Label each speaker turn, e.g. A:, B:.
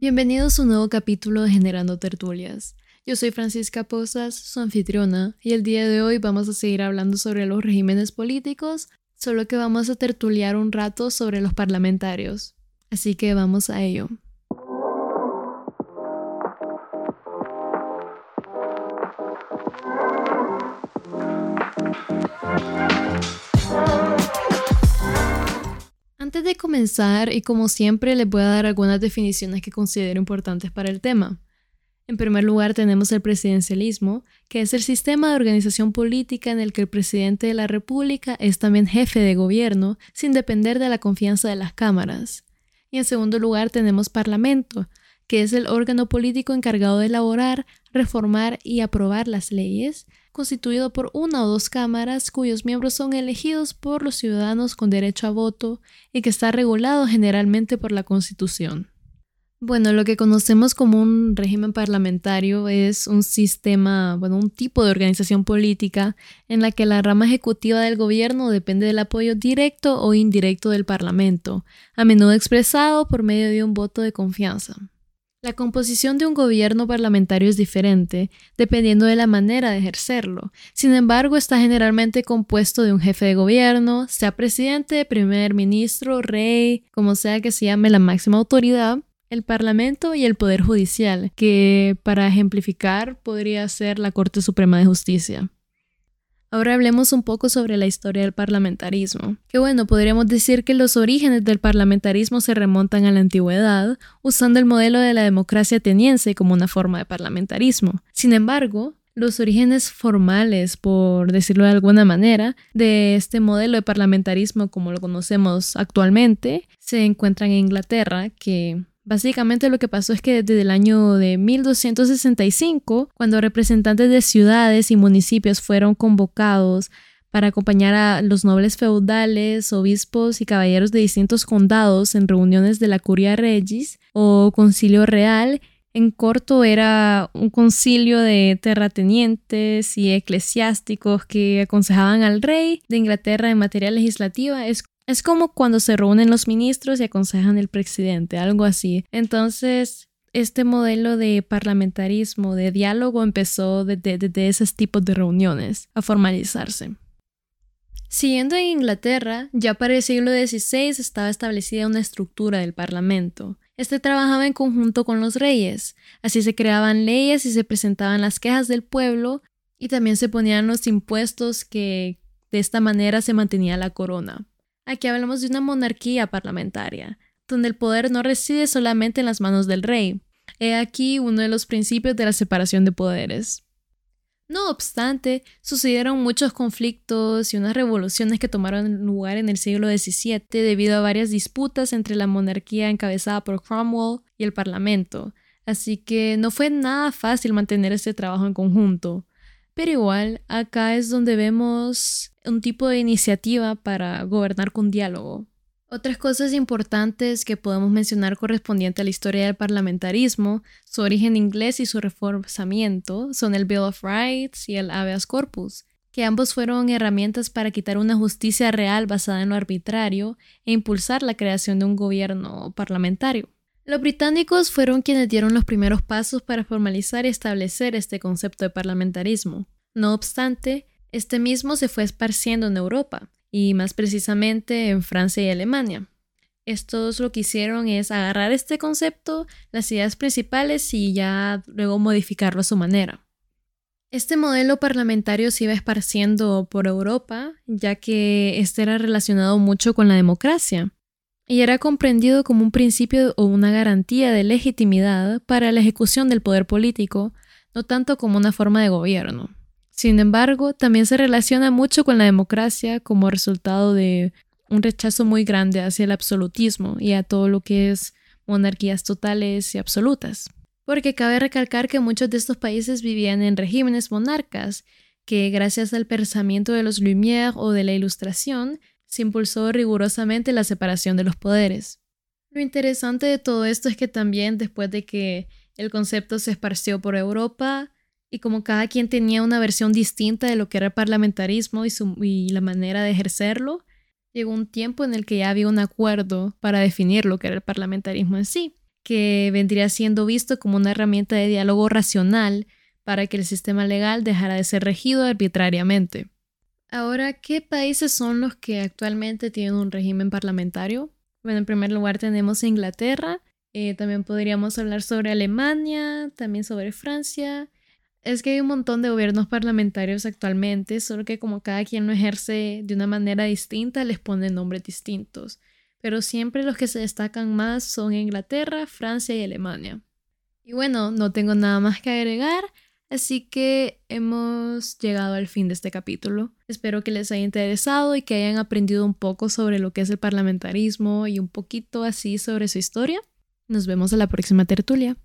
A: Bienvenidos a un nuevo capítulo de Generando Tertulias. Yo soy Francisca Posas, su anfitriona, y el día de hoy vamos a seguir hablando sobre los regímenes políticos, solo que vamos a tertuliar un rato sobre los parlamentarios. Así que vamos a ello. Comenzar, y como siempre, les voy a dar algunas definiciones que considero importantes para el tema. En primer lugar, tenemos el presidencialismo, que es el sistema de organización política en el que el presidente de la República es también jefe de gobierno, sin depender de la confianza de las cámaras. Y en segundo lugar, tenemos parlamento, que es el órgano político encargado de elaborar, reformar y aprobar las leyes, constituido por una o dos cámaras cuyos miembros son elegidos por los ciudadanos con derecho a voto y que está regulado generalmente por la Constitución. Bueno, lo que conocemos como un régimen parlamentario es un sistema, bueno, un tipo de organización política en la que la rama ejecutiva del gobierno depende del apoyo directo o indirecto del Parlamento, a menudo expresado por medio de un voto de confianza. La composición de un gobierno parlamentario es diferente, dependiendo de la manera de ejercerlo. Sin embargo, está generalmente compuesto de un jefe de gobierno, sea presidente, primer ministro, rey, como sea que se llame la máxima autoridad, el Parlamento y el Poder Judicial, que para ejemplificar podría ser la Corte Suprema de Justicia. Ahora hablemos un poco sobre la historia del parlamentarismo. Que bueno, podríamos decir que los orígenes del parlamentarismo se remontan a la antigüedad, usando el modelo de la democracia ateniense como una forma de parlamentarismo. Sin embargo, los orígenes formales, por decirlo de alguna manera, de este modelo de parlamentarismo como lo conocemos actualmente, se encuentran en Inglaterra, que Básicamente lo que pasó es que desde el año de 1265, cuando representantes de ciudades y municipios fueron convocados para acompañar a los nobles feudales, obispos y caballeros de distintos condados en reuniones de la Curia Regis o Concilio Real, en corto era un concilio de terratenientes y eclesiásticos que aconsejaban al rey de Inglaterra en materia legislativa. Es es como cuando se reúnen los ministros y aconsejan el presidente, algo así. Entonces, este modelo de parlamentarismo, de diálogo, empezó desde esos tipos de reuniones a formalizarse. Siguiendo en Inglaterra, ya para el siglo XVI estaba establecida una estructura del Parlamento. Este trabajaba en conjunto con los reyes, así se creaban leyes y se presentaban las quejas del pueblo y también se ponían los impuestos que de esta manera se mantenía la corona. Aquí hablamos de una monarquía parlamentaria, donde el poder no reside solamente en las manos del rey. He aquí uno de los principios de la separación de poderes. No obstante, sucedieron muchos conflictos y unas revoluciones que tomaron lugar en el siglo XVII debido a varias disputas entre la monarquía encabezada por Cromwell y el Parlamento, así que no fue nada fácil mantener este trabajo en conjunto. Pero igual, acá es donde vemos un tipo de iniciativa para gobernar con diálogo. Otras cosas importantes que podemos mencionar correspondiente a la historia del parlamentarismo, su origen inglés y su reforzamiento son el Bill of Rights y el Habeas Corpus, que ambos fueron herramientas para quitar una justicia real basada en lo arbitrario e impulsar la creación de un gobierno parlamentario. Los británicos fueron quienes dieron los primeros pasos para formalizar y establecer este concepto de parlamentarismo. No obstante, este mismo se fue esparciendo en Europa, y más precisamente en Francia y Alemania. Estos lo que hicieron es agarrar este concepto, las ideas principales y ya luego modificarlo a su manera. Este modelo parlamentario se iba esparciendo por Europa, ya que este era relacionado mucho con la democracia y era comprendido como un principio o una garantía de legitimidad para la ejecución del poder político, no tanto como una forma de gobierno. Sin embargo, también se relaciona mucho con la democracia como resultado de un rechazo muy grande hacia el absolutismo y a todo lo que es monarquías totales y absolutas. Porque cabe recalcar que muchos de estos países vivían en regímenes monarcas, que gracias al pensamiento de los Lumière o de la Ilustración, se impulsó rigurosamente la separación de los poderes. Lo interesante de todo esto es que también después de que el concepto se esparció por Europa y como cada quien tenía una versión distinta de lo que era el parlamentarismo y, y la manera de ejercerlo, llegó un tiempo en el que ya había un acuerdo para definir lo que era el parlamentarismo en sí, que vendría siendo visto como una herramienta de diálogo racional para que el sistema legal dejara de ser regido arbitrariamente. Ahora, ¿qué países son los que actualmente tienen un régimen parlamentario? Bueno, en primer lugar tenemos Inglaterra, eh, también podríamos hablar sobre Alemania, también sobre Francia. Es que hay un montón de gobiernos parlamentarios actualmente, solo que como cada quien lo ejerce de una manera distinta, les ponen nombres distintos. Pero siempre los que se destacan más son Inglaterra, Francia y Alemania. Y bueno, no tengo nada más que agregar, así que hemos llegado al fin de este capítulo. Espero que les haya interesado y que hayan aprendido un poco sobre lo que es el parlamentarismo y un poquito así sobre su historia. Nos vemos en la próxima tertulia.